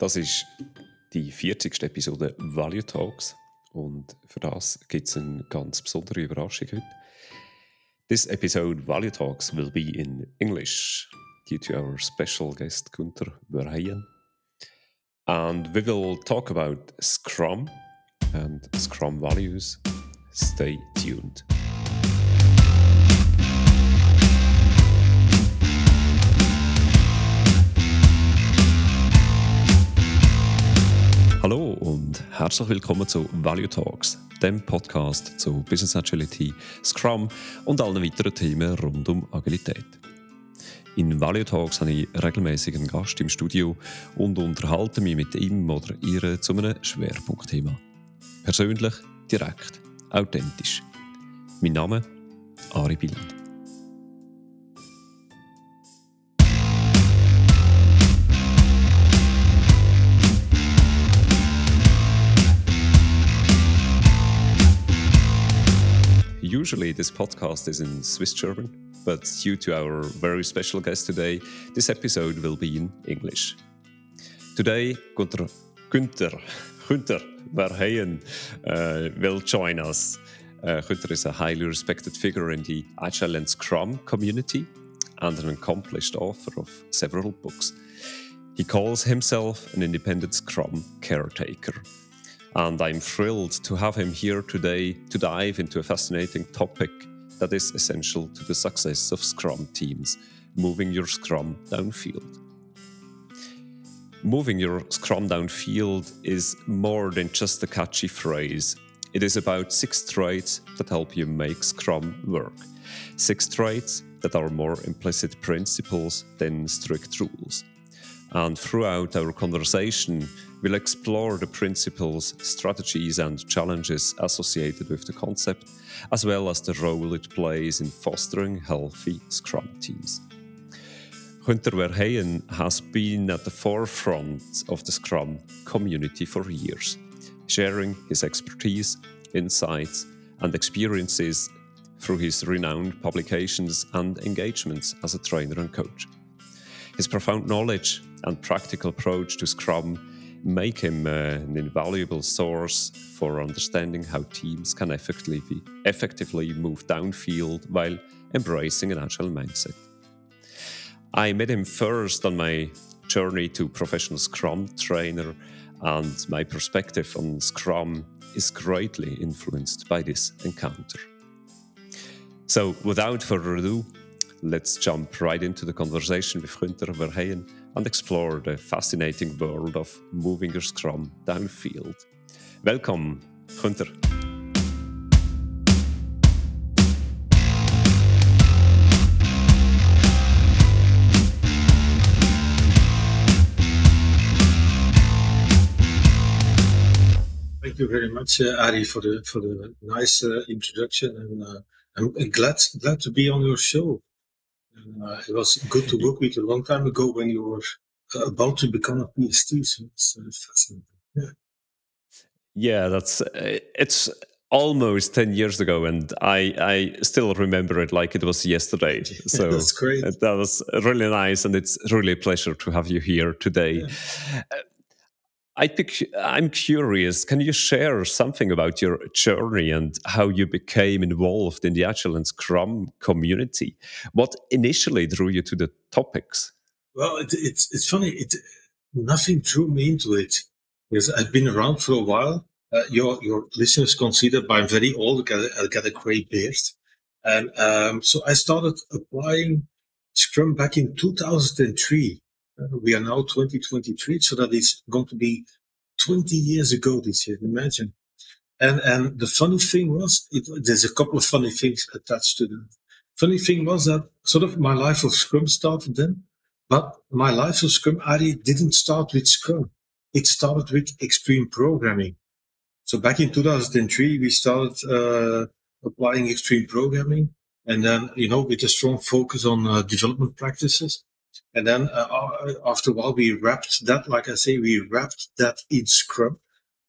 Das ist die 40. Episode Value Talks und für das gibt es eine ganz besondere Überraschung heute. This episode Value Talks will be in English due to our special guest Gunther Verheyen. And we will talk about Scrum and Scrum values. Stay tuned. Hallo und herzlich willkommen zu Value Talks, dem Podcast zu Business Agility, Scrum und allen weiteren Themen rund um Agilität. In Value Talks habe ich regelmäßig einen Gast im Studio und unterhalte mich mit ihm oder ihr zu einem Schwerpunktthema. Persönlich, direkt, authentisch. Mein Name Ari Bieland. Usually, this podcast is in Swiss German, but due to our very special guest today, this episode will be in English. Today, Gunther, Günther, Günther Verheyen uh, will join us. Uh, Günther is a highly respected figure in the Agile and Scrum community and an accomplished author of several books. He calls himself an independent Scrum caretaker and I'm thrilled to have him here today to dive into a fascinating topic that is essential to the success of Scrum teams moving your Scrum downfield. Moving your Scrum downfield is more than just a catchy phrase. It is about six traits that help you make Scrum work. Six traits that are more implicit principles than strict rules. And throughout our conversation, we'll explore the principles, strategies, and challenges associated with the concept, as well as the role it plays in fostering healthy Scrum teams. Günther Verheyen has been at the forefront of the Scrum community for years, sharing his expertise, insights, and experiences through his renowned publications and engagements as a trainer and coach. His profound knowledge and practical approach to Scrum make him uh, an invaluable source for understanding how teams can effectively, effectively move downfield while embracing an agile mindset. I met him first on my journey to professional Scrum trainer, and my perspective on Scrum is greatly influenced by this encounter. So, without further ado, let's jump right into the conversation with Günther Verheyen and explore the fascinating world of moving your Scrum downfield. Welcome, Günther. Thank you very much, uh, Ari, for the for the nice uh, introduction, and uh, I'm glad glad to be on your show. Uh, it was good to work with you a long time ago when you were uh, about to become a PST. So it's uh, fascinating. Yeah. Yeah, that's it's almost 10 years ago and I, I still remember it like it was yesterday so that's great that was really nice and it's really a pleasure to have you here today yeah. I pick, I'm curious, can you share something about your journey and how you became involved in the Agile and Scrum community? What initially drew you to the topics? Well, it, it's, it's funny. It, nothing drew me into it because I've been around for a while. Uh, your, your listeners consider I'm very old. I got, got a gray beard. And um, so I started applying Scrum back in 2003 we are now 2023, so that is going to be 20 years ago this year. Imagine. And and the funny thing was, it, there's a couple of funny things attached to that. Funny thing was that sort of my life of Scrum started then, but my life of Scrum Ari didn't start with Scrum. It started with extreme programming. So back in 2003, we started uh, applying extreme programming, and then you know with a strong focus on uh, development practices. And then uh, uh, after a while, we wrapped that, like I say, we wrapped that in Scrum.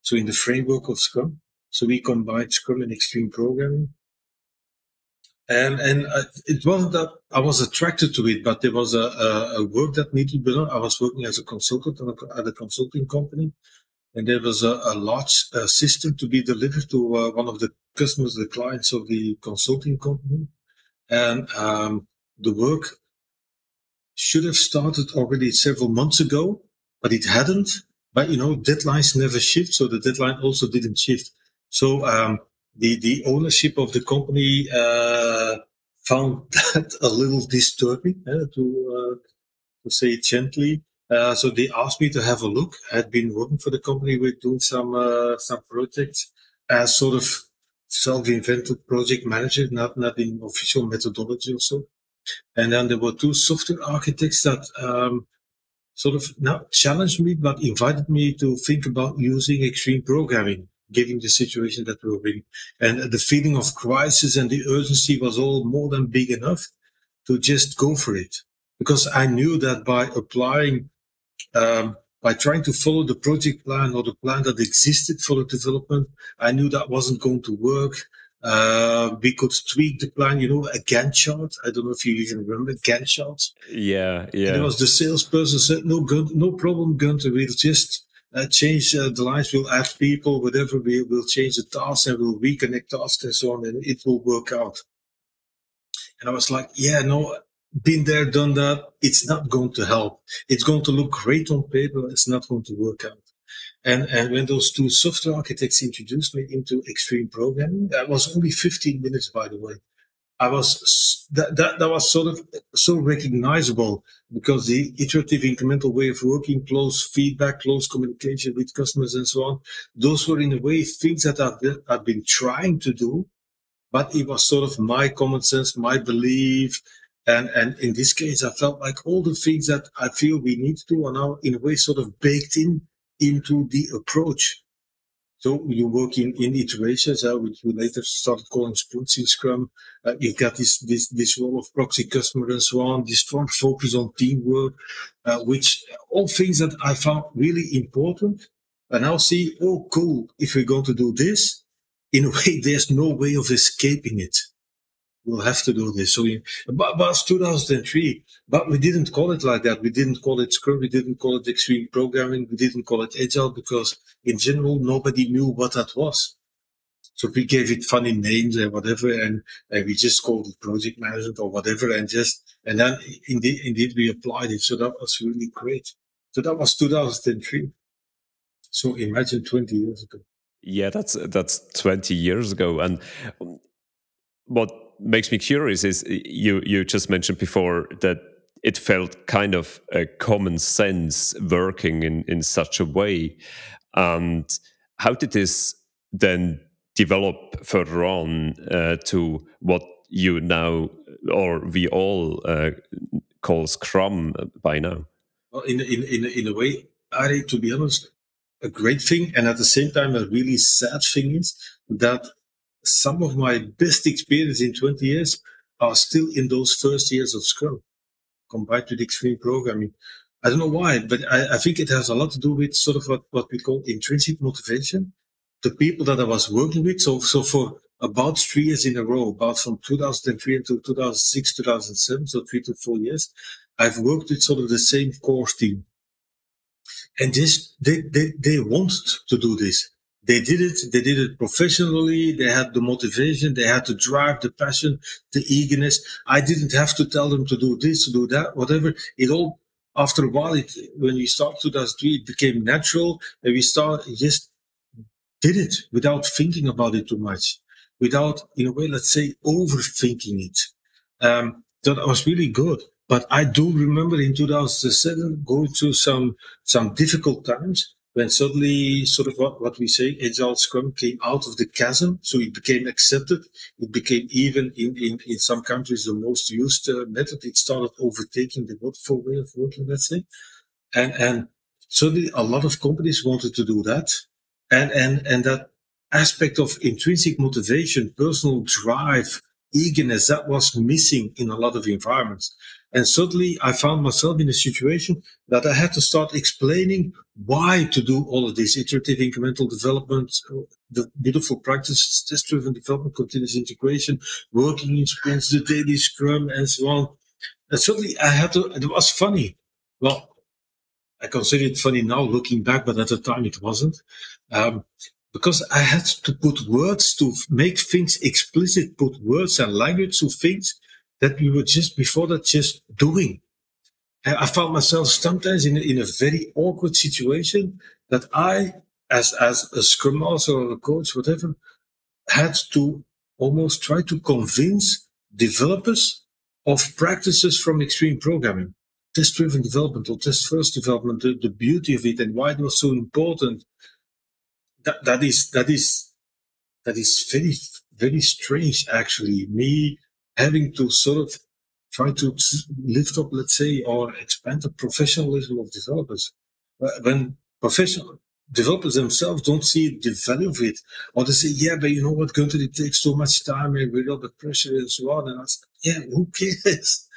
So in the framework of Scrum. So we combined Scrum and extreme programming. And and uh, it wasn't that I was attracted to it, but there was a, a, a work that needed to be done. I was working as a consultant at a consulting company, and there was a, a large uh, system to be delivered to uh, one of the customers, the clients of the consulting company, and um, the work should have started already several months ago, but it hadn't. But you know, deadlines never shift, so the deadline also didn't shift. So um, the the ownership of the company uh, found that a little disturbing, uh, to uh, to say it gently. Uh, so they asked me to have a look. I had been working for the company with doing some uh, some projects as sort of self-invented project manager, not not in official methodology or so. And then there were two software architects that um, sort of not challenged me, but invited me to think about using extreme programming, given the situation that we were in. And the feeling of crisis and the urgency was all more than big enough to just go for it. Because I knew that by applying, um, by trying to follow the project plan or the plan that existed for the development, I knew that wasn't going to work. Uh, we could tweak the plan, you know, a Gantt chart. I don't know if you even remember Gantt charts. Yeah, yeah. And it was the salesperson said, "No, Gun- no problem, Gunther. We'll just uh, change uh, the lines. We'll add people, whatever. We will change the tasks and we'll reconnect tasks and so on, and it will work out." And I was like, "Yeah, no, been there, done that. It's not going to help. It's going to look great on paper. It's not going to work out." And, and when those two software architects introduced me into extreme programming, that was only 15 minutes, by the way. I was, that, that, that was sort of so recognizable because the iterative incremental way of working, close feedback, close communication with customers and so on. Those were in a way things that I've, I've been trying to do, but it was sort of my common sense, my belief. And, and in this case, I felt like all the things that I feel we need to do are now in a way sort of baked in into the approach. So you work in, in iterations, uh, which we later started calling sprints in Scrum. Uh, you've got this, this, this role of proxy customer and so on, this strong focus on teamwork, uh, which all things that I found really important. And now see, oh, cool. If we're going to do this, in a way, there's no way of escaping it we'll have to do this. So we, but, but 2003, but we didn't call it like that. We didn't call it Scrum. We didn't call it extreme programming. We didn't call it agile because in general, nobody knew what that was. So we gave it funny names and whatever, and, and we just called it project management or whatever, and just and then indeed, indeed we applied it. So that was really great. So that was 2003. So imagine 20 years ago. Yeah, that's that's 20 years ago, and um, what makes me curious is you you just mentioned before that it felt kind of a common sense working in in such a way. And how did this then develop further on uh, to what you now or we all uh, call scrum by now? Well in in in, in a way Ari, to be honest a great thing and at the same time a really sad thing is that some of my best experience in 20 years are still in those first years of Scrum, combined with extreme programming. I don't know why, but I, I, think it has a lot to do with sort of what, what we call intrinsic motivation. The people that I was working with. So, so for about three years in a row, about from 2003 until 2006, 2007, so three to four years, I've worked with sort of the same core team. And this, they, they, they want to do this they did it they did it professionally they had the motivation they had to drive the passion the eagerness. I didn't have to tell them to do this to do that whatever. It all after a while it, when we started 2003 it became natural and we start just did it without thinking about it too much without in a way let's say overthinking it. Um, that was really good. But i do remember in 2007 going through some some difficult times when suddenly sort of what, what we say, Agile Scrum came out of the chasm. So it became accepted. It became even in, in, in some countries the most used uh, method. It started overtaking the waterfall way of working, let's say. And, and suddenly a lot of companies wanted to do that. And, and, and that aspect of intrinsic motivation, personal drive, eagerness that was missing in a lot of environments. And suddenly I found myself in a situation that I had to start explaining why to do all of this iterative incremental development, the beautiful practices, test driven development, continuous integration, working in sprints, the daily scrum, and so on. And suddenly I had to, it was funny. Well, I consider it funny now looking back, but at the time it wasn't. Um, because I had to put words to make things explicit, put words and language to things that we were just before that just doing. I found myself sometimes in, in a very awkward situation that I, as, as a scrum master or a coach, whatever, had to almost try to convince developers of practices from extreme programming, test driven development or test first development, the, the beauty of it and why it was so important. That, that is, that is, that is very, very strange actually. Me having to sort of try to lift up, let's say, or expand the professionalism of developers. When professional developers themselves don't see the value of it, or they say, yeah, but you know what, Gunther, it takes so much time and we got the pressure and so on. And I said, yeah, who cares?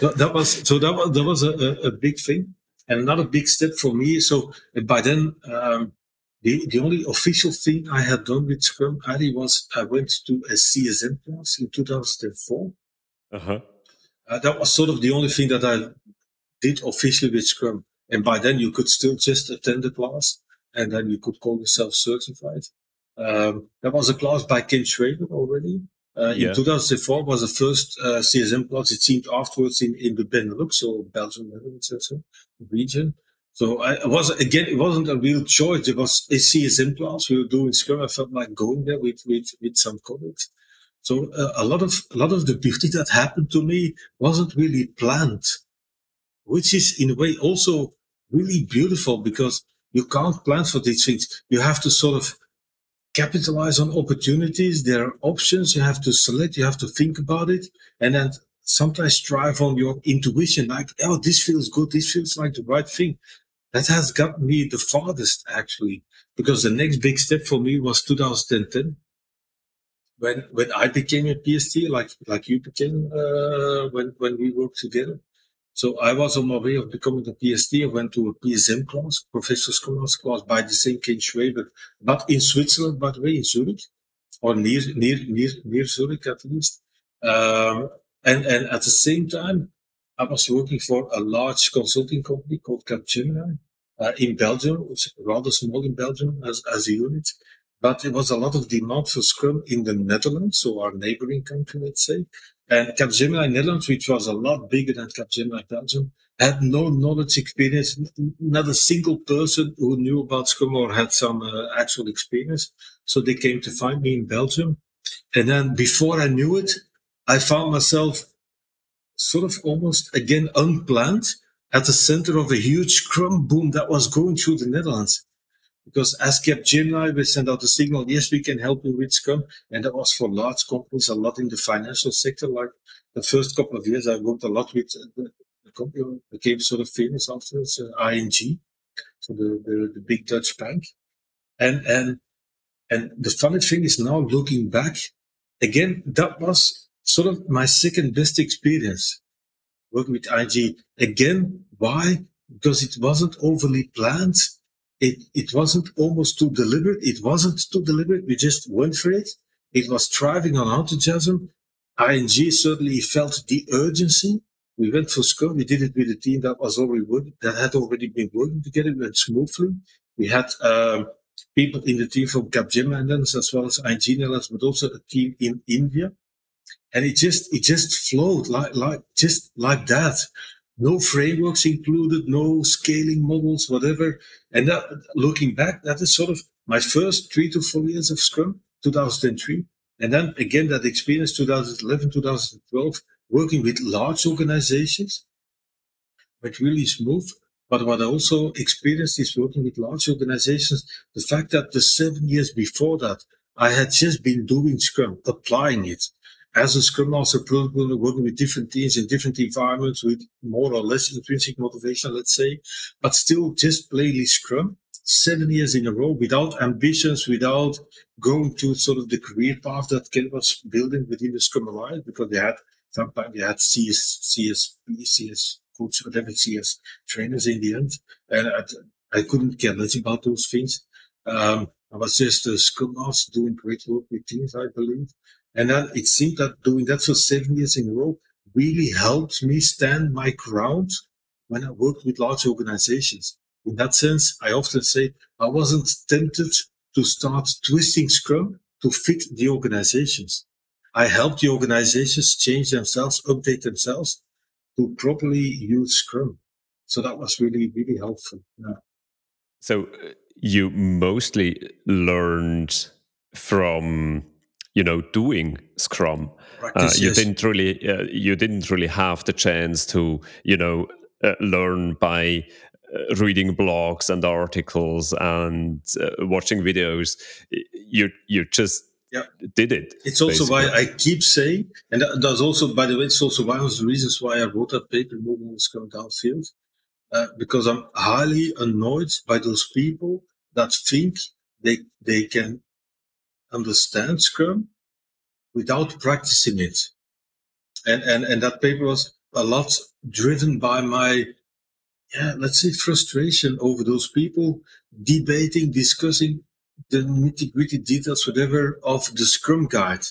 that, was, so that was, that was a, a, big thing and another big step for me. So by then, um, the, the only official thing I had done with Scrum, Ari, was I went to a CSM class in 2004. Uh-huh. Uh, that was sort of the only thing that I did officially with Scrum. And by then you could still just attend the class and then you could call yourself certified. Um, that was a class by Ken Schwaber already. Uh, yeah. In 2004 was the first uh, CSM class. It seemed afterwards in, in the Benelux, so Belgium, Netherlands, region. So I, was again, it wasn't a real choice. It was a CSM class. We were doing Scrum. I felt like going there with with, with some colleagues. So uh, a lot of a lot of the beauty that happened to me wasn't really planned, which is in a way also really beautiful because you can't plan for these things. You have to sort of capitalize on opportunities. There are options you have to select. You have to think about it, and then sometimes drive on your intuition. Like, oh, this feels good. This feels like the right thing that has got me the farthest actually, because the next big step for me was 2010 when when I became a PST, like like you became uh, when when we worked together. So I was on my way of becoming a PST. I went to a PSM class, Professor Scholars class by the same Ken Schwaber, but in Switzerland, by the way, in Zurich, or near near near near Zurich at least. Um, and and at the same time, I was working for a large consulting company called Capgemini in Belgium. Rather small in Belgium as, as a unit, but there was a lot of demand for Scrum in the Netherlands, so our neighboring country, let's say. And Capgemini Netherlands, which was a lot bigger than Capgemini Belgium, had no knowledge experience, not a single person who knew about Scrum or had some uh, actual experience. So they came to find me in Belgium. And then before I knew it, I found myself sort of almost again unplanned at the center of a huge Scrum boom that was going through the Netherlands. Because as Capgemini, we sent out a signal, yes, we can help you with Scrum. And that was for large companies, a lot in the financial sector. Like the first couple of years, I worked a lot with uh, the, the company became sort of famous afterwards, uh, ING, so the, the, the big Dutch bank. And, and, and the funny thing is now looking back, again, that was sort of my second best experience working with ING. Again, why? Because it wasn't overly planned. It, it wasn't almost too deliberate. It wasn't too deliberate. We just went for it. It was thriving on enthusiasm. ING certainly felt the urgency. We went for Scrum. We did it with a team that was already working, that had already been working together. It went smoothly. We had um, people in the team from Capgemini as well as ING Netherlands, but also a team in India and it just it just flowed like like just like that. No frameworks included no scaling models whatever. And that looking back that is sort of my first three to four years of scrum 2003 and then again that experience 2011 2012 working with large organizations went really smooth. But what I also experienced is working with large organizations, the fact that the seven years before that, I had just been doing Scrum, applying it as a Scrum Master product working with different teams in different environments with more or less intrinsic motivation, let's say, but still just plainly Scrum. seven years in a row without ambitions, without going to sort of the career path that Ken was building within the Scrum Alliance because they had sometimes they had CS, CSP, CS coach, whatever CS trainers in the end. And I, I couldn't care less about those things. Um, I was just a Scrum Master doing great work with teams, I believe. And then it seemed that doing that for seven years in a row really helped me stand my ground when I worked with large organizations. In that sense, I often say I wasn't tempted to start twisting Scrum to fit the organizations. I helped the organizations change themselves, update themselves to properly use Scrum. So that was really, really helpful. Yeah. So uh, you mostly learned from you know doing scrum uh, you didn't really uh, you didn't really have the chance to you know uh, learn by uh, reading blogs and articles and uh, watching videos you you just yeah. did it it's also basically. why i keep saying and that's also by the way it's also one of the reasons why i wrote that paper moving the scrum downfield uh, because i'm highly annoyed by those people that think they they can understand Scrum without practicing it. And, and, and that paper was a lot driven by my, yeah, let's say frustration over those people debating, discussing the nitty gritty details, whatever, of the Scrum guide.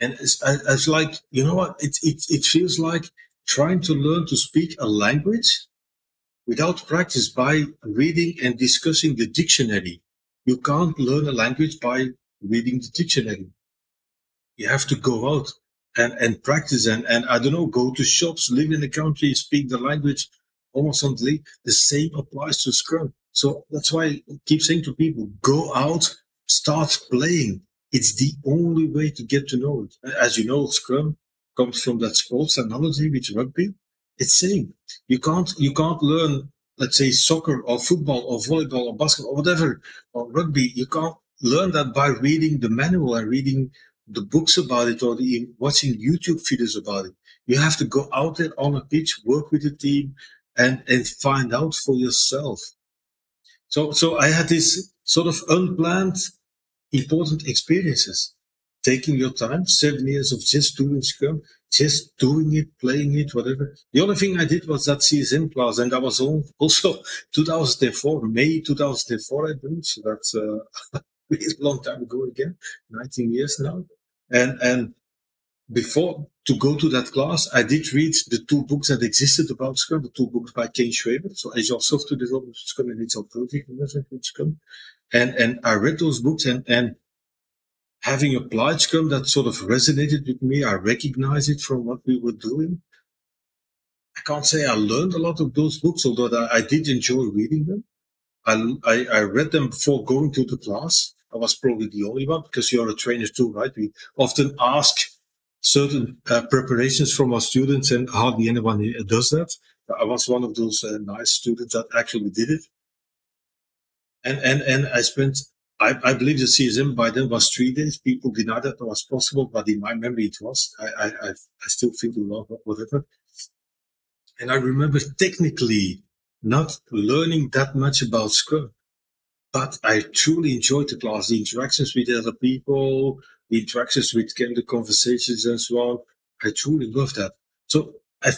And it's, it's like, you know what? It, it, it feels like trying to learn to speak a language without practice by reading and discussing the dictionary. You can't learn a language by reading the dictionary. You have to go out and, and practice and, and I don't know, go to shops, live in the country, speak the language almost on the, the same applies to Scrum. So that's why I keep saying to people, go out, start playing. It's the only way to get to know it. As you know, Scrum comes from that sports analogy with rugby. It's same. You can't, you can't learn, let's say soccer or football or volleyball or basketball or whatever, or rugby. You can't learn that by reading the manual and reading the books about it or the, watching YouTube videos about it. You have to go out there on a pitch, work with the team and, and find out for yourself. So, so I had this sort of unplanned important experiences. Taking your time, seven years of just doing Scrum, just doing it, playing it, whatever. The only thing I did was that CSM class, and that was also 2004, May 2004, I believe. So that's uh, a long time ago again, 19 years now. And and before to go to that class, I did read the two books that existed about Scrum, the two books by Ken Schwaber, so Agile Software Development Scrum and Agile Project Scrum. And and I read those books and and having applied Scrum, that sort of resonated with me. I recognize it from what we were doing. I can't say I learned a lot of those books, although I, I did enjoy reading them. I, I read them before going to the class. I was probably the only one because you're a trainer too, right? We often ask certain uh, preparations from our students and hardly anyone does that. I was one of those uh, nice students that actually did it. And, and, and I spent I, I, believe the CSM by then was three days. People denied that it was possible, but in my memory it was. I, I, I still think it was whatever. And I remember technically not learning that much about Scrum, but I truly enjoyed the class, the interactions with other people, the interactions with Ken, the conversations and so on. I truly love that. So I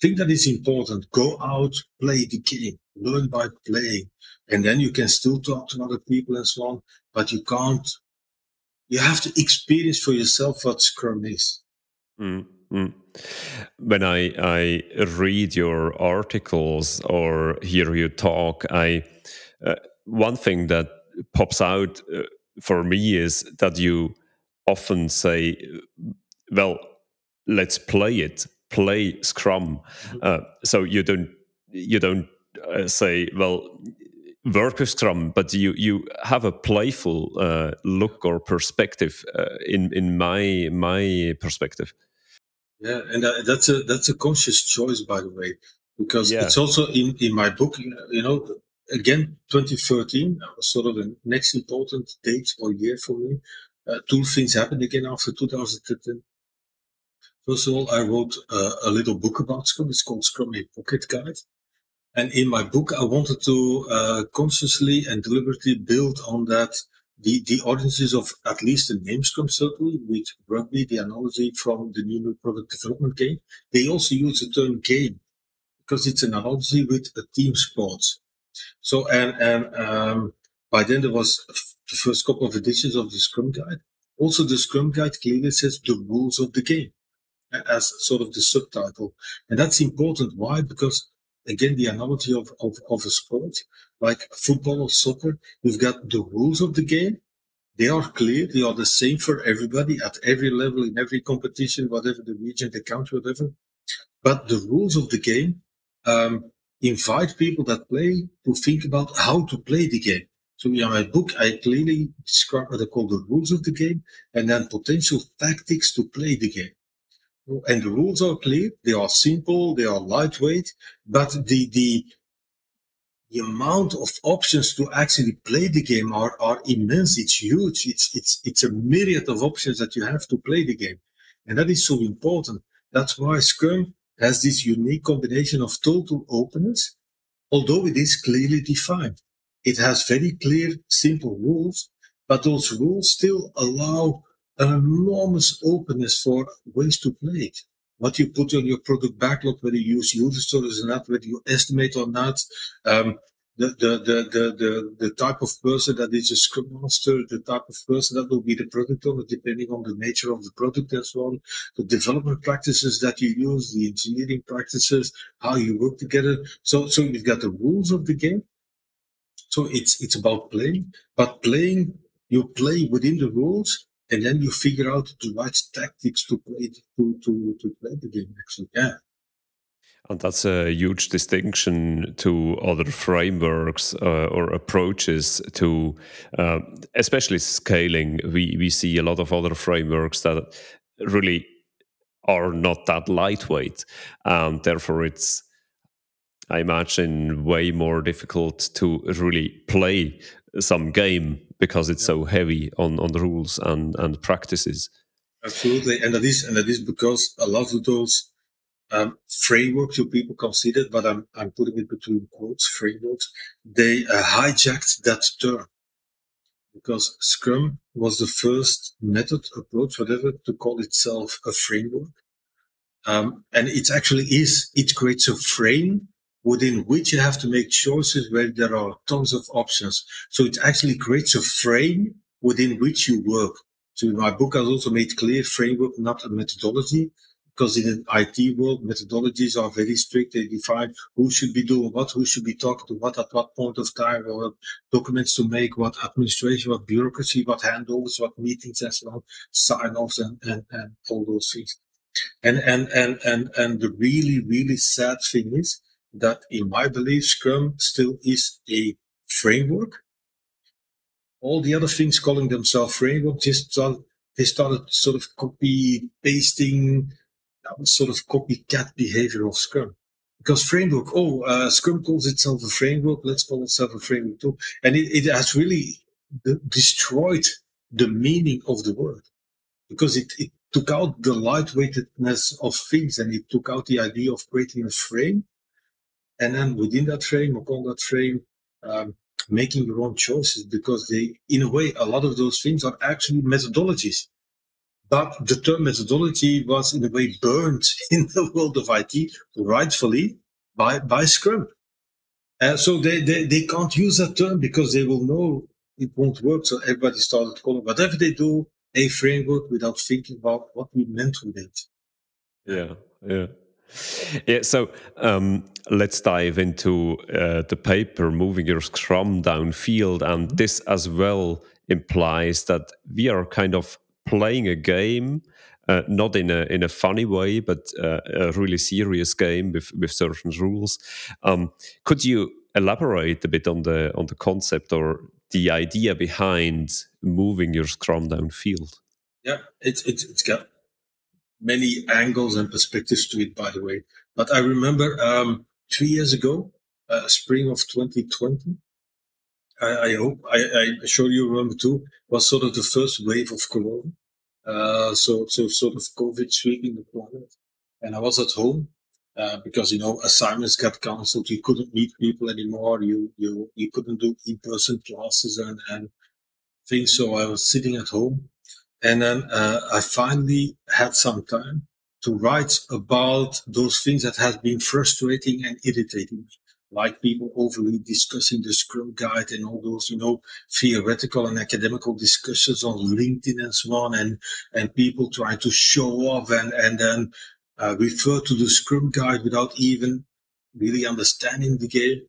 think that is important. Go out, play the game, learn by playing. And then you can still talk to other people and so on, but you can't, you have to experience for yourself what Scrum is. Mm, mm. When I, I read your articles or hear you talk, I, uh, one thing that pops out uh, for me is that you often say, well, let's play it, play Scrum. Mm-hmm. Uh, so you don't, you don't uh, say, well, work with Scrum, but you you have a playful uh, look or perspective uh, in in my my perspective. Yeah, and uh, that's a that's a conscious choice, by the way, because yeah. it's also in in my book. You know, again, 2013 was sort of the next important date or year for me. Uh, two things happened again after 2010. First of all, I wrote uh, a little book about Scrum. It's called Scrum A Pocket Guide And in my book, I wanted to uh, consciously and deliberately build on that the, the origins of at least the name Scrum certainly with rugby, the analogy from the new product development game. They also use the term game because it's an analogy with a team sport. So, and, and, um, by then there was the first couple of editions of the Scrum Guide. Also, the Scrum Guide clearly says the rules of the game as sort of the subtitle. And that's important. Why? Because again, the analogy of, of, of a sport, like football or soccer, you've got the rules of the game. They are clear. They are the same for everybody at every level in every competition, whatever the region, the country, whatever. But the rules of the game um, invite people that play to think about how to play the game. So in my book, I clearly describe what I call the rules of the game and then potential tactics to play the game. And the rules are clear. They are simple. They are lightweight, but the, the, the amount of options to actually play the game are, are immense. It's huge. It's, it's, it's a myriad of options that you have to play the game. And that is so important. That's why Scrum has this unique combination of total openness, although it is clearly defined. It has very clear, simple rules, but those rules still allow an enormous openness for ways to play it. What you put on your product backlog, whether you use user stories or not, whether you estimate or not, um, the, the, the, the, the, type of person that is a scrum master, the type of person that will be the product owner, depending on the nature of the product so on, the development practices that you use, the engineering practices, how you work together. So, so you've got the rules of the game. So it's, it's about playing, but playing, you play within the rules and then you figure out the right tactics to play to to to play the game. Actually, yeah. And that's a huge distinction to other frameworks uh, or approaches to, uh, especially scaling. We we see a lot of other frameworks that really are not that lightweight, and therefore it's, I imagine, way more difficult to really play some game because it's so heavy on on the rules and and practices. Absolutely, and that is and that is because a lot of those um, frameworks you people considered, but I'm I'm putting it between quotes frameworks. They uh, hijacked that term because Scrum was the first method, approach, whatever, to call itself a framework. Um, and it actually is, it creates a frame within which you have to make choices where there are tons of options. So it actually creates a frame within which you work. So my book, I've also made clear framework, not a methodology, because in an IT world, methodologies are very strict. They define who should be doing what, who should be talking to what at what point of time, what documents to make, what administration, what bureaucracy, what handovers, what meetings and so on, sign offs and, and, and all those things. And, and, and, and, and the really, really sad thing is that in my belief, Scrum still is a framework. All the other things calling themselves framework just they started sort of copy pasting, sort of copycat behavior of Scrum. Because framework, oh, uh, Scrum calls itself a framework, let's call itself a framework too. And it, it has really destroyed the meaning of the word because it, it took out the lightweightedness of things and it took out the idea of creating a frame and then within that frame or on that frame, um, making your own choices because they, in a way, a lot of those things are actually methodologies. But the term methodology was in a way burned in the world of IT, rightfully, by, by Scrum. And so they, they, they can't use that term because they will know it won't work. So everybody started calling whatever they do a framework without thinking about what we meant with it. Yeah, yeah. Yeah, so um, let's dive into uh, the paper, moving your Scrum downfield. And this as well implies that we are kind of playing a game, uh, not in a in a funny way, but uh, a really serious game with, with certain rules. Um, could you elaborate a bit on the on the concept or the idea behind moving your Scrum downfield? Yeah, it's it's it's got many angles and perspectives to it, by the way. But I remember um, three years ago, uh, spring of 2020, I, I hope, I, I sure you remember too, was sort of the first wave of Corona. Uh, so, so sort of COVID sweeping the planet. And I was at home uh, because you know assignments got cancelled. You couldn't meet people anymore. You you you couldn't do in-person classes and and things. So I was sitting at home, and then uh, I finally had some time to write about those things that had been frustrating and irritating me like people overly discussing the Scrum Guide and all those, you know, theoretical and academical discussions on LinkedIn and so on, and and people trying to show off and and then uh, refer to the Scrum Guide without even really understanding the game.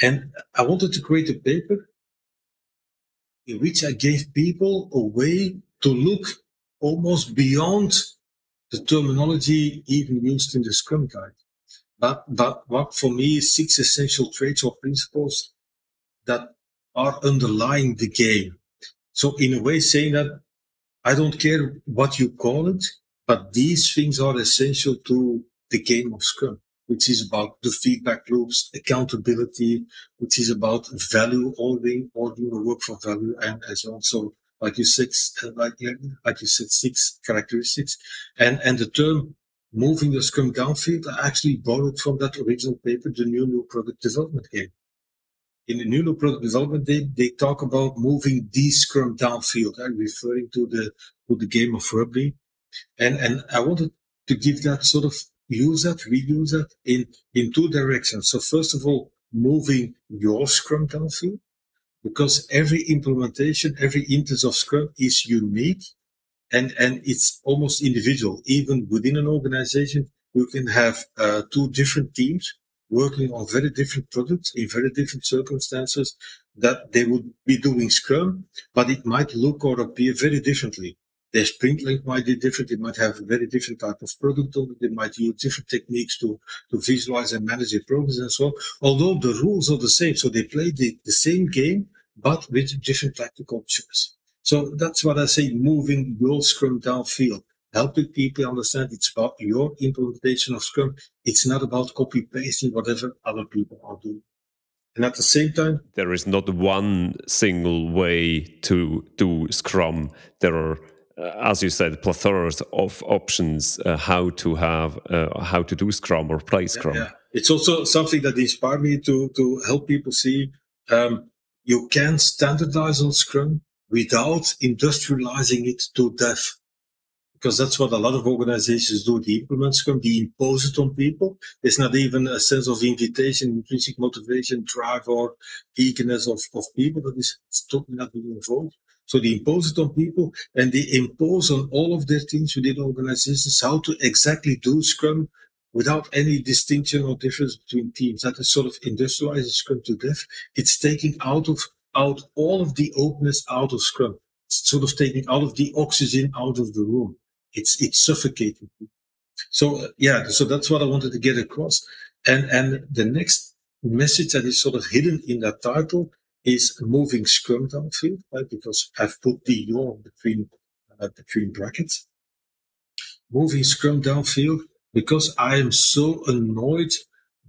And I wanted to create a paper in which I gave people a way to look almost beyond the terminology even used in the Scrum Guide. But, what for me is six essential traits or principles that are underlying the game. So in a way saying that I don't care what you call it, but these things are essential to the game of Scrum, which is about the feedback loops, accountability, which is about value ordering, ordering the work for value, and as also like you said, like, like you said, six characteristics, and and the term moving the Scrum downfield, I actually borrowed from that original paper, the new new product development game. In the new new product development, they, they talk about moving the Scrum downfield, right? referring to the to the game of rugby. And and I wanted to give that sort of use that, reuse that in in two directions. So first of all, moving your Scrum downfield, because every implementation, every instance of Scrum is unique and and it's almost individual. Even within an organization, you can have uh, two different teams working on very different products in very different circumstances that they would be doing Scrum, but it might look or appear very differently. Their sprint length might be different. They might have a very different type of product on it. They might use different techniques to, to visualize and manage their progress and so on. Although the rules are the same. So they play the, the same game, but with different tactical choices. So that's what I say, moving your Scrum downfield, helping people understand it's about your implementation of Scrum. It's not about copy pasting whatever other people are doing. And at the same time, there is not one single way to do Scrum. There are, uh, as you said, plethora of options uh, how to have uh, how to do Scrum or play Scrum. Yeah, yeah. It's also something that inspired me to to help people see um, you can standardize on Scrum without industrializing it to death. Because that's what a lot of organizations do. They implement Scrum, they impose it on people. There's not even a sense of invitation, intrinsic motivation, drive, or eagerness of, of people that is totally not being involved. So they impose it on people and they impose on all of their teams within organizations how to exactly do Scrum without any distinction or difference between teams. That is sort of industrializing Scrum to death. It's taking out of out all of the openness out of Scrum. It's sort of taking all of the oxygen out of the room. It's it's suffocating. So uh, yeah, so that's what I wanted to get across. And and the next message that is sort of hidden in that title is moving Scrum downfield, right? Because I've put the your between uh, between brackets. Moving Scrum downfield because I am so annoyed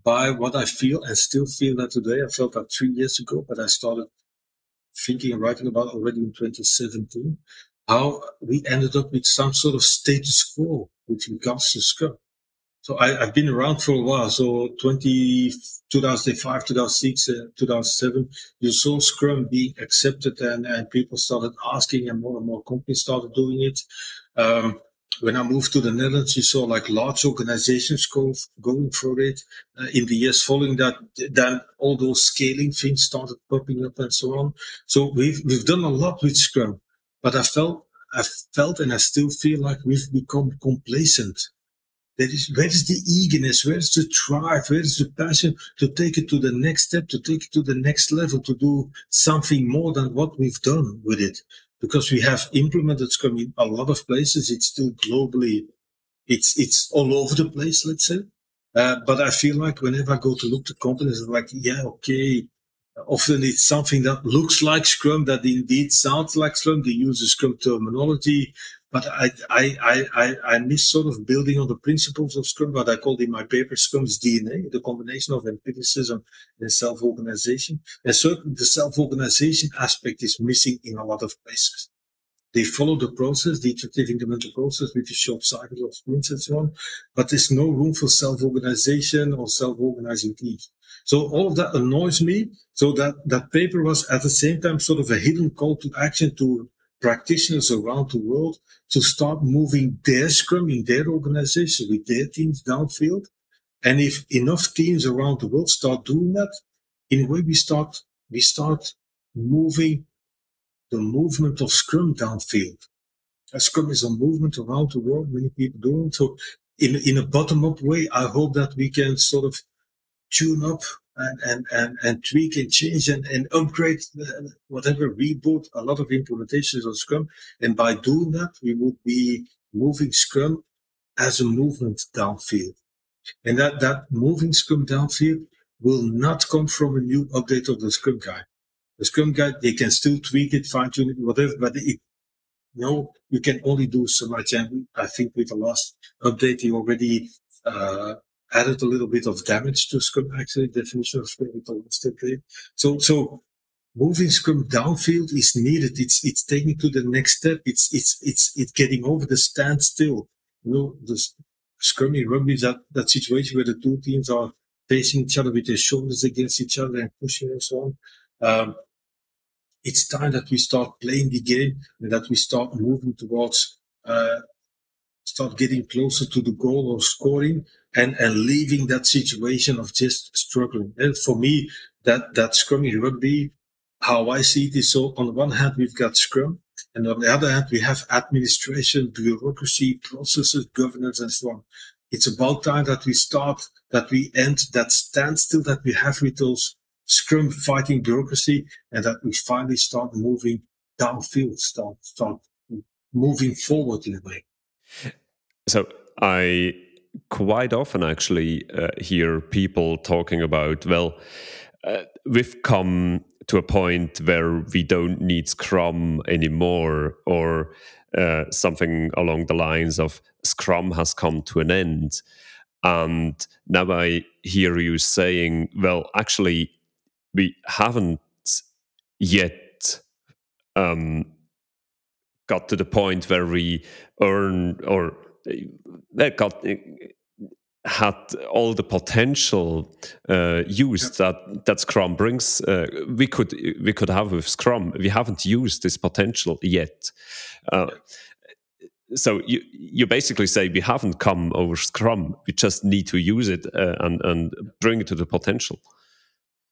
by what I feel and still feel that today. I felt that three years ago, but I started thinking and writing about already in 2017, how we ended up with some sort of status quo with regards to Scrum. So I, have been around for a while. So 20, 2005, 2006, uh, 2007, you saw Scrum being accepted and, and people started asking and more and more companies started doing it. Um, when I moved to the Netherlands, you saw like large organizations go, going for it. Uh, in the years following that, then all those scaling things started popping up and so on. So we've, we've done a lot with Scrum, but I felt, I felt and I still feel like we've become complacent. That is, where is the eagerness? Where is the drive? Where is the passion to take it to the next step, to take it to the next level, to do something more than what we've done with it? Because we have implemented Scrum in a lot of places. It's still globally, it's it's all over the place, let's say. Uh, but I feel like whenever I go to look to companies, I'm like, yeah, okay. Often it's something that looks like Scrum, that indeed sounds like Scrum. They use the Scrum terminology, but I, I, I, I miss sort of building on the principles of Scrum, what I called in my paper Scrum's DNA, the combination of empiricism and self-organization. And certainly the self-organization aspect is missing in a lot of places. They follow the process, the iterative incremental process with the short cycles of sprints and so on. But there's no room for self-organization or self-organizing teams. So all of that annoys me. So that, that paper was at the same time sort of a hidden call to action to practitioners around the world to start moving their scrum in their organization with their teams downfield. And if enough teams around the world start doing that, in a way we start we start moving the movement of Scrum downfield. A Scrum is a movement around the world, many people doing so. In in a bottom up way, I hope that we can sort of tune up and, and, and, and tweak and change and, and upgrade uh, whatever reboot a lot of implementations of Scrum. And by doing that, we would be moving Scrum as a movement downfield. And that, that moving Scrum downfield will not come from a new update of the Scrum guide. The Scrum guide, they can still tweak it, fine tune it, whatever, but it, know, you can only do so much. And I think with the last update, he already uh, added a little bit of damage to Scrum, actually, definition of Scrum with the last update. So, so moving Scrum downfield is needed. It's, it's taking to the next step. It's, it's, it's, it's getting over the standstill. You know, the Scrum in rugby is that, that situation where the two teams are facing each other with their shoulders against each other and pushing and so on. Um, it's time that we start playing the game and that we start moving towards, uh, start getting closer to the goal of scoring and, and leaving that situation of just struggling. And for me, that, that scrummy rugby, how I see it is so on the one hand, we've got scrum and on the other hand, we have administration, bureaucracy, processes, governance, and so on. It's about time that we start, that we end that standstill that we have with those scrum fighting bureaucracy and that we finally start moving downfield, start, start moving forward in a way. So I quite often actually uh, hear people talking about, well, uh, we've come to a point where we don't need Scrum anymore, or uh, something along the lines of Scrum has come to an end. And now I hear you saying, well, actually, we haven't yet um, got to the point where we earn or uh, got uh, had all the potential uh, used that that Scrum brings. Uh, we could we could have with Scrum. We haven't used this potential yet. Uh, so you you basically say we haven't come over Scrum. We just need to use it uh, and and bring it to the potential.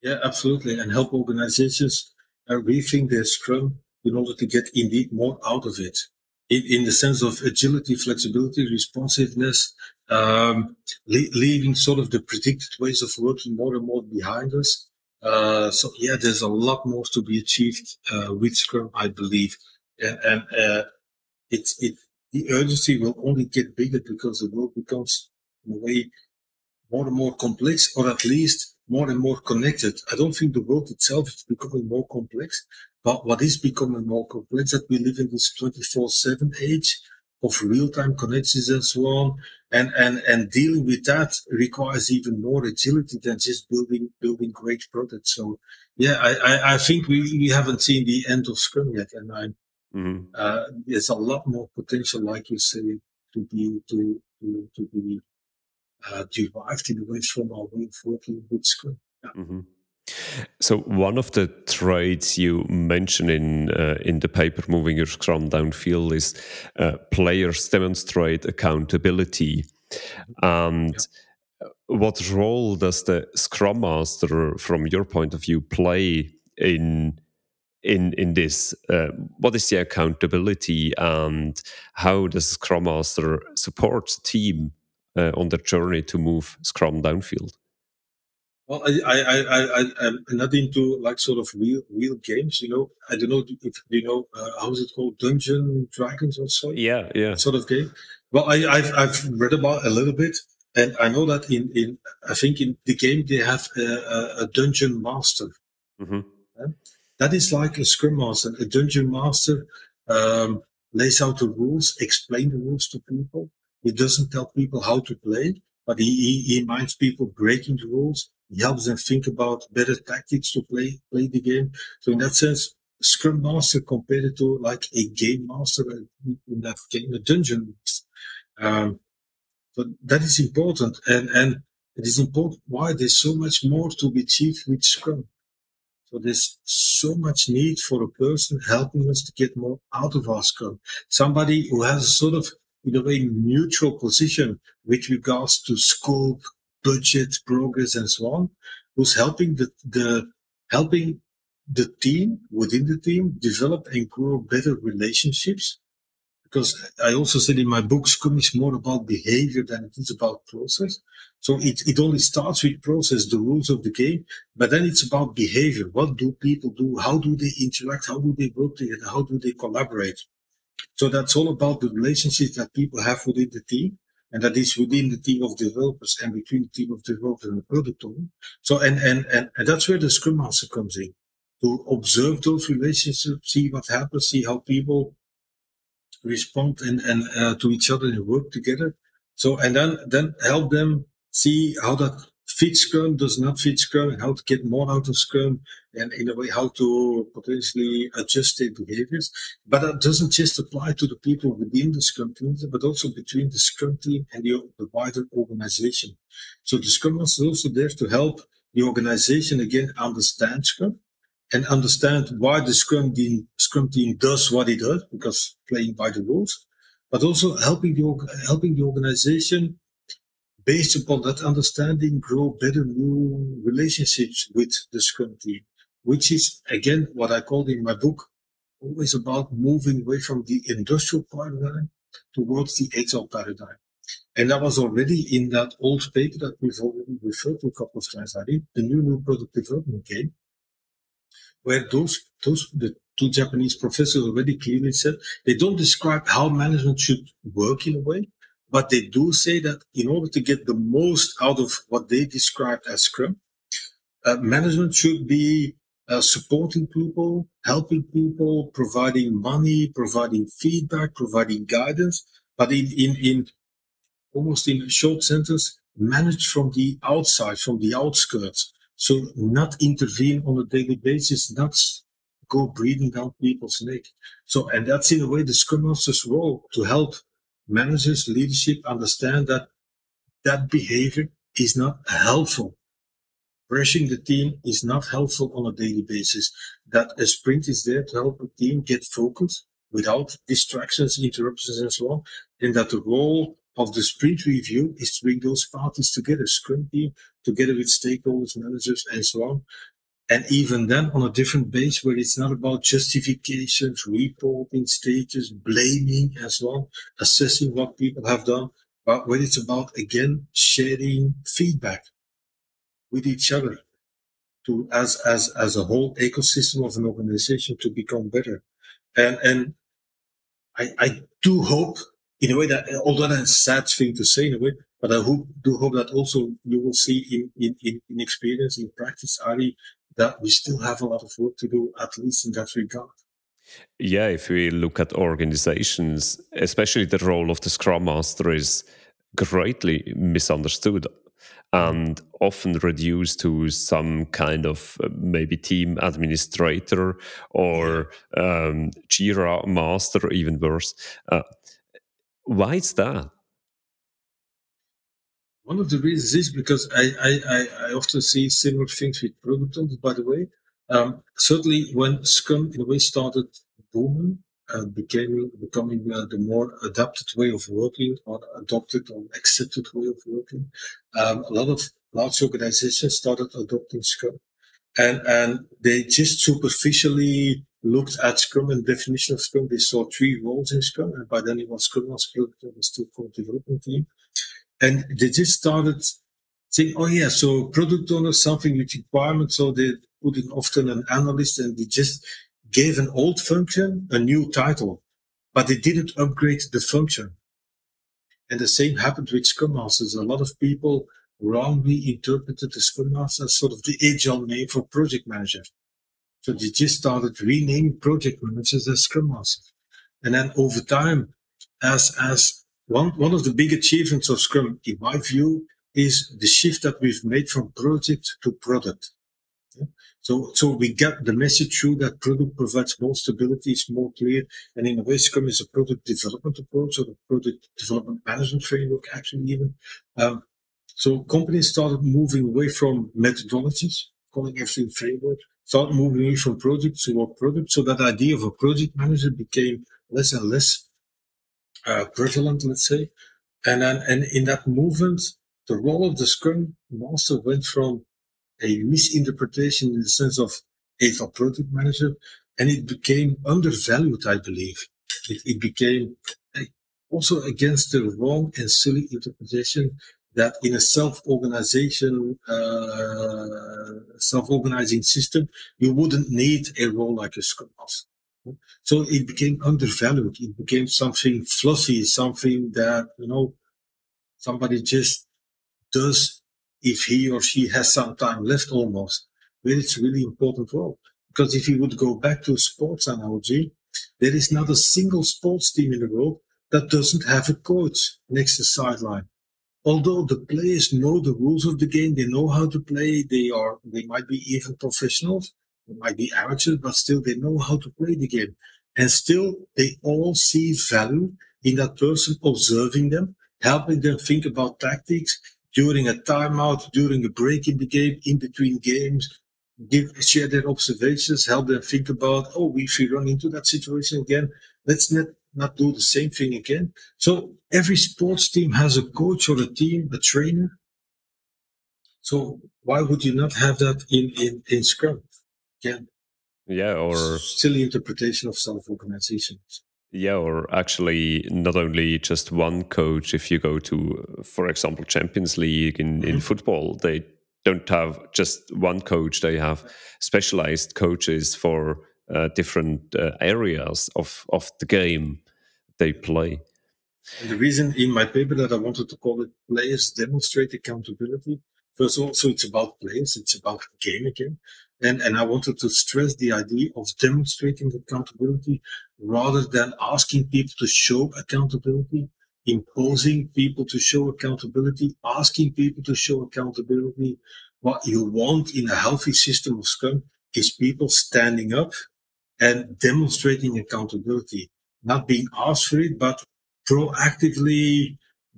Yeah, absolutely, and help organizations uh, rethink their Scrum in order to get indeed more out of it. In, in the sense of agility, flexibility, responsiveness, um, le- leaving sort of the predicted ways of working more and more behind us. Uh, so yeah, there's a lot more to be achieved uh, with Scrum, I believe, and, and uh, it's it the urgency will only get bigger because the world becomes in a way more and more complex, or at least more and more connected. I don't think the world itself is becoming more complex, but what is becoming more complex that we live in this 24/7 age of real-time connections and so on, and and and dealing with that requires even more agility than just building building great products. So yeah, I I, I think we we haven't seen the end of Scrum yet, and I mm-hmm. uh, there's a lot more potential, like you say, to be to to, to be uh, derived in a way from our way of working with Scrum. Yeah. Mm-hmm. So one of the traits you mention in uh, in the paper, moving your Scrum downfield, is uh, players demonstrate accountability. And yeah. what role does the Scrum Master, from your point of view, play in in in this? Uh, what is the accountability, and how does Scrum Master support the team uh, on their journey to move Scrum downfield? Well, I, I, I, I, am not into like sort of real, real games. You know, I don't know if you know uh, how is it called, Dungeon Dragons or so. Yeah, yeah, sort of game. Well, I, I've, I've read about a little bit, and I know that in, in I think in the game they have a, a dungeon master. Mm-hmm. Yeah? That is like a scrum master. A dungeon master um, lays out the rules, explain the rules to people. He doesn't tell people how to play, but he, he, he minds people breaking the rules he helps them think about better tactics to play play the game. So in that sense, Scrum Master compared to like a game master in that game, a dungeon. Um, but that is important, and and it is important why there's so much more to be achieved with Scrum. So there's so much need for a person helping us to get more out of our Scrum. Somebody who has a sort of, in a way, neutral position with regards to scope, budget, progress, and so on, who's helping the, the helping the team within the team develop and grow better relationships because I also said in my book, Scrum is more about behavior than it is about process. So it, it only starts with process, the rules of the game, but then it's about behavior. What do people do? How do they interact? How do they work together? How do they collaborate? So that's all about the relationships that people have within the team. And that is within the team of developers and between the team of developers and the product owner. So, and, and, and, and that's where the Scrum Master comes in to observe those relationships, see what happens, see how people respond and, and uh, to each other and work together. So, and then, then help them see how that fits Scrum, does not fit Scrum, and how to get more out of Scrum, and in a way, how to potentially adjust their behaviors. But that doesn't just apply to the people within the Scrum team, but also between the Scrum team and the, the wider organization. So the Scrum Master is also there to help the organization again understand Scrum and understand why the Scrum team, Scrum team does what it does, because playing by the rules, but also helping the, helping the organization based upon that understanding grow better new relationships with the Scrum team, which is again what I called in my book, always about moving away from the industrial paradigm towards the agile paradigm. And that was already in that old paper that we've already referred to a couple of times, I think, the new new product development game, where those those the two Japanese professors already clearly said they don't describe how management should work in a way, but they do say that in order to get the most out of what they described as Scrum, uh, management should be uh, supporting people, helping people, providing money, providing feedback, providing guidance, but in, in, in almost in a short sentence, manage from the outside, from the outskirts. So not intervene on a daily basis, not go breathing down people's neck. So, and that's in a way the Scrum Master's role to help managers, leadership understand that that behavior is not helpful. Pressuring the team is not helpful on a daily basis. That a sprint is there to help the team get focused without distractions, interruptions, and so on. And that the role of the sprint review is to bring those parties together, scrum team, together with stakeholders, managers, and so on, and even then on a different base where it's not about justifications, reporting stages, blaming so on, assessing what people have done, but when it's about again sharing feedback with each other to as as as a whole ecosystem of an organization to become better. And and I, I do hope in a way that although that's a sad thing to say in a way, but I hope, do hope that also you will see in, in, in, in experience, in practice, Ari, that we still have a lot of work to do, at least in that regard. Yeah, if we look at organizations, especially the role of the Scrum Master is greatly misunderstood and often reduced to some kind of uh, maybe team administrator or um, Jira master, even worse. Uh, why is that? One of the reasons is because I, I, I, often see similar things with product by the way. Um, certainly when Scrum in a way started booming, uh, became becoming uh, the more adapted way of working or adopted or accepted way of working. Um, a lot of large organizations started adopting Scrum, and and they just superficially looked at Scrum and definition of Scrum. They saw three roles in Scrum, and by then it was Scrum Master, it was still called development team. And they just started saying, oh yeah, so product owner, something with requirements. So they put in often an analyst and they just gave an old function a new title, but they didn't upgrade the function. And the same happened with Scrum Masters. A lot of people wrongly interpreted the Scrum Master as sort of the agile name for project manager. So they just started renaming project managers as Scrum Masters. And then over time, as, as one, one of the big achievements of Scrum, in my view, is the shift that we've made from project to product. So, so we get the message through that product provides more stability, is more clear. And in a way, Scrum is a product development approach or a product development management framework, actually, even. Um, so companies started moving away from methodologies, calling everything framework, started moving away from projects to a product. So that idea of a project manager became less and less uh, prevalent, let's say. And then, and in that movement, the role of the Scrum Master went from a misinterpretation in the sense of a project manager, and it became undervalued, I believe. It, it became also against the wrong and silly interpretation that in a self-organization, uh, self-organizing system, you wouldn't need a role like a Scrum Master. So it became undervalued. It became something fluffy, something that, you know, somebody just does if he or she has some time left almost. But it's really important role. Because if you would go back to sports analogy, there is not a single sports team in the world that doesn't have a coach next to sideline. Although the players know the rules of the game, they know how to play, they are, they might be even professionals, they might be amateurs, but still they know how to play the game. And still they all see value in that person observing them, helping them think about tactics, during a timeout, during a break in the game, in between games, give share their observations, help them think about, oh, if we run into that situation again, let's not not do the same thing again. So every sports team has a coach or a team, a trainer. So why would you not have that in in, in Scrum? Again, yeah, or silly interpretation of self-organization. Yeah, or actually, not only just one coach. If you go to, for example, Champions League in, mm-hmm. in football, they don't have just one coach. They have specialized coaches for uh, different uh, areas of, of the game they play. And the reason in my paper that I wanted to call it players demonstrate accountability. First of all, so it's about players, it's about game again. And, and I wanted to stress the idea of demonstrating accountability rather than asking people to show accountability, imposing people to show accountability, asking people to show accountability. What you want in a healthy system of Scrum is people standing up and demonstrating accountability, not being asked for it, but proactively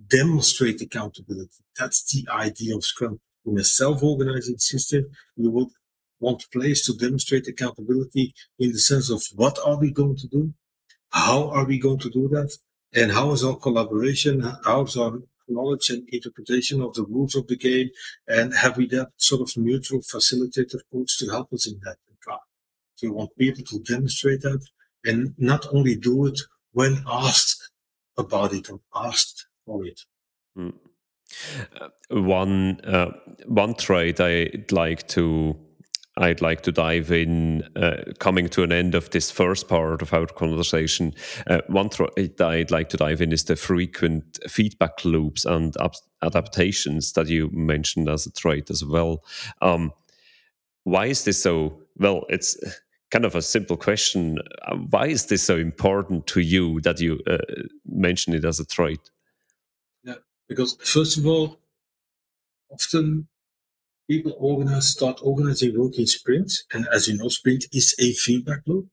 demonstrate accountability. That's the idea of Scrum. In a self-organizing system, you would want players to demonstrate accountability in the sense of what are we going to do? How are we going to do that? And how is our collaboration? How is our knowledge and interpretation of the rules of the game? And have we that sort of neutral facilitator coach to help us in that? So we want people to demonstrate that and not only do it when asked about it or asked for it. Mm. Uh, one uh, one trait I'd like to I'd like to dive in, uh, coming to an end of this first part of our conversation. Uh, one thread I'd like to dive in is the frequent feedback loops and adaptations that you mentioned as a trait as well. Um, why is this so? Well, it's kind of a simple question. Uh, why is this so important to you that you uh, mention it as a trait? Yeah, because first of all, often people organize, start organizing work in sprints. And as you know, sprint is a feedback loop.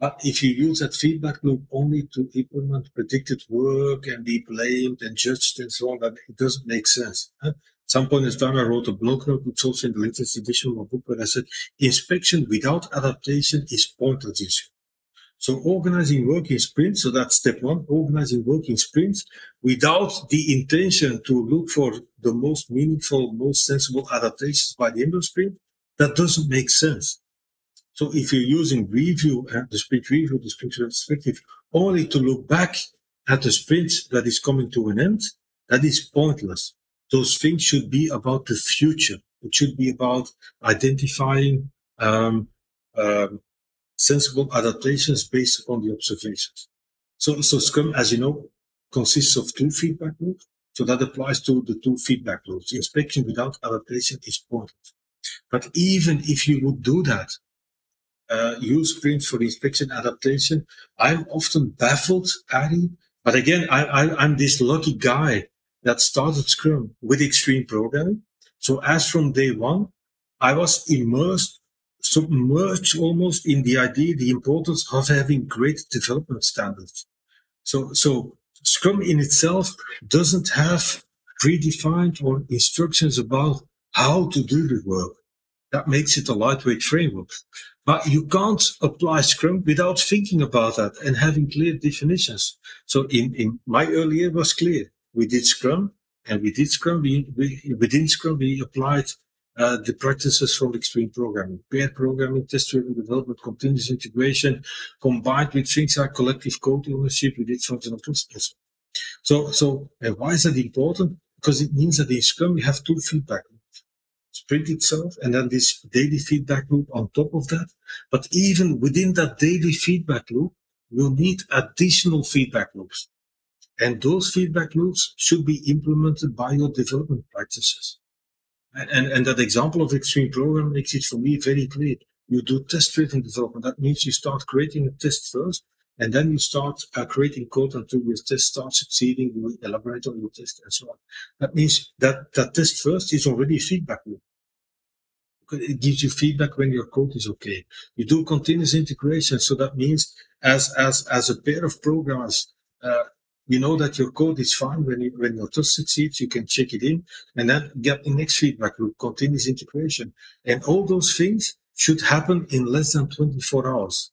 But if you use that feedback loop only to implement predicted work and be blamed and judged and so on, that it doesn't make sense. At some point in time, I wrote a blog note, it's also in the latest edition of my book, where I said, inspection without adaptation is pointless. So organizing working sprints, so that's step one, organizing working sprints without the intention to look for the most meaningful, most sensible adaptations by the end of sprint, that doesn't make sense. So if you're using review uh, the sprint review, the sprint retrospective, only to look back at the sprint that is coming to an end, that is pointless. Those things should be about the future. It should be about identifying um, um, sensible adaptations based upon the observations. So, so Scrum, as you know, consists of two feedback loops. So that applies to the two feedback loops. Inspection without adaptation is pointless. But even if you would do that, uh, use sprints for inspection adaptation, I'm often baffled, Ari. But again, I, I, I'm this lucky guy that started Scrum with extreme programming. So as from day one, I was immersed, submerged almost in the idea, the importance of having great development standards. So, so Scrum in itself doesn't have predefined or instructions about how to do the work. That makes it a lightweight framework. But you can't apply Scrum without thinking about that and having clear definitions. So in, in my earlier was clear. We did Scrum and we did Scrum. We, we within Scrum, we applied uh, the practices from extreme programming, pair programming, test-driven development, continuous integration, combined with things like collective code ownership. We did functional principles. So, so why is that important? Because it means that in Scrum you have two feedback loops. Sprint itself and then this daily feedback loop on top of that. But even within that daily feedback loop, you'll need additional feedback loops. And those feedback loops should be implemented by your development practices. And, and, that example of extreme program makes it for me very clear. You do test driven development. That means you start creating a test first and then you start uh, creating code until your test starts succeeding. You elaborate on your test and so on. That means that that test first is already feedback loop. It gives you feedback when your code is okay. You do continuous integration. So that means as, as, as a pair of programmers, uh, you know that your code is fine when you, when your test succeeds, you can check it in and then get the next feedback loop, continuous integration. And all those things should happen in less than 24 hours.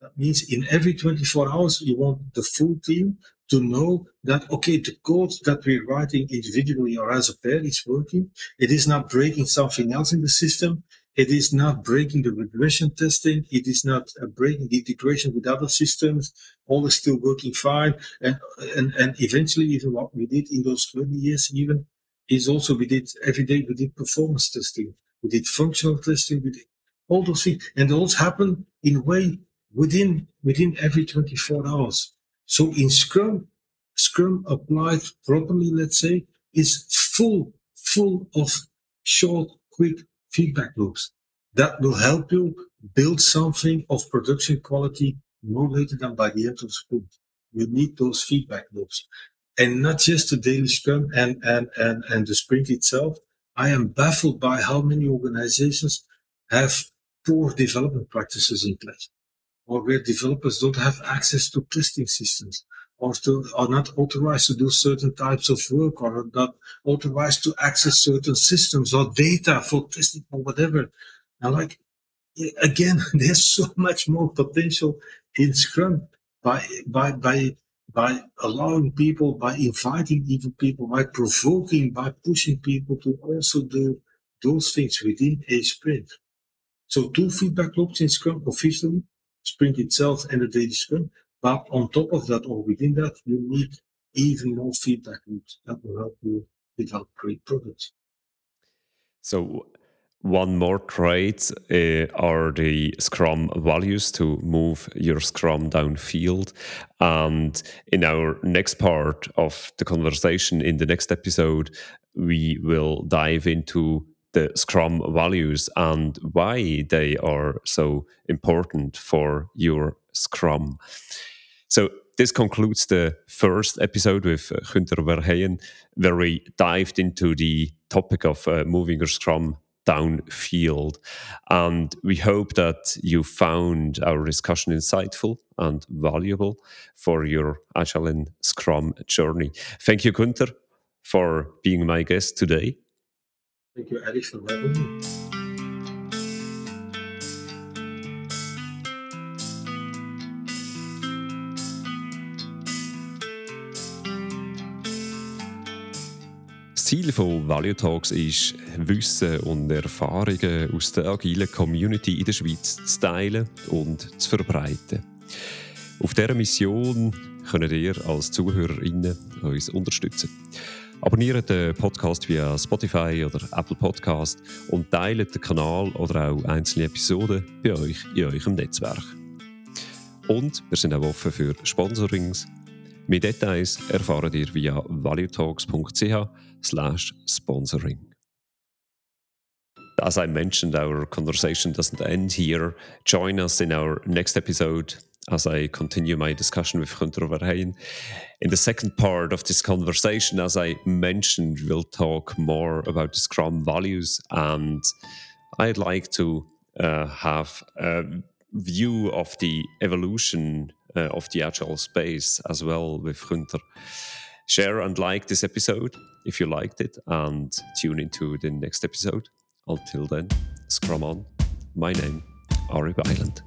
That means in every 24 hours, you want the full team to know that, okay, the code that we're writing individually or as a pair is working. It is not breaking something else in the system. It is not breaking the regression testing. It is not uh, breaking the integration with other systems. All is still working fine. And, and, and eventually, even what we did in those 20 years, even is also we did every day, we did performance testing. We did functional testing. We did all those things. And those happen in a way within within every 24 hours. So in Scrum, Scrum applied properly, let's say, is full full of short, quick feedback loops that will help you build something of production quality no later than by the end of the sprint. You need those feedback loops. And not just the daily scrum and, and, and, and the sprint itself. I am baffled by how many organizations have poor development practices in place or where developers don't have access to testing systems or to, are not authorized to do certain types of work or not authorized to access certain systems or data for testing or whatever. And like, again, there's so much more potential in Scrum by, by, by, by allowing people, by inviting even people, by provoking, by pushing people to also do those things within a sprint. So two feedback loops in Scrum officially Sprint itself and the daily Scrum. But on top of that or within that, you need even more feedback that will help you develop great products. So one more trait uh, are the Scrum values to move your Scrum downfield. And in our next part of the conversation, in the next episode, we will dive into the Scrum values and why they are so important for your Scrum. So, this concludes the first episode with uh, Gunther Verheyen, where we dived into the topic of uh, moving your Scrum downfield. And we hope that you found our discussion insightful and valuable for your Agile and Scrum journey. Thank you, Gunther, for being my guest today. Thank you, Ari, for having me. Ziel von Value Talks ist, Wissen und Erfahrungen aus der agilen Community in der Schweiz zu teilen und zu verbreiten. Auf dieser Mission könnt ihr als ZuhörerInnen uns unterstützen. Abonniert den Podcast via Spotify oder Apple Podcast und teilt den Kanal oder auch einzelne Episoden bei euch in eurem Netzwerk. Und wir sind auch offen für Sponsorings. Mehr Details erfahrt ihr via valuetalks.ch sponsoring. As I mentioned, our conversation doesn't end here. Join us in our next episode as I continue my discussion with Gunther Verheyen. In the second part of this conversation, as I mentioned, we'll talk more about the Scrum values, and I'd like to uh, have a view of the evolution Eh, of the agile space as well with Gunther. Share and like this episode if you liked it, and tune into the next episode. Until then, Scrum on. My name, Ari Byland.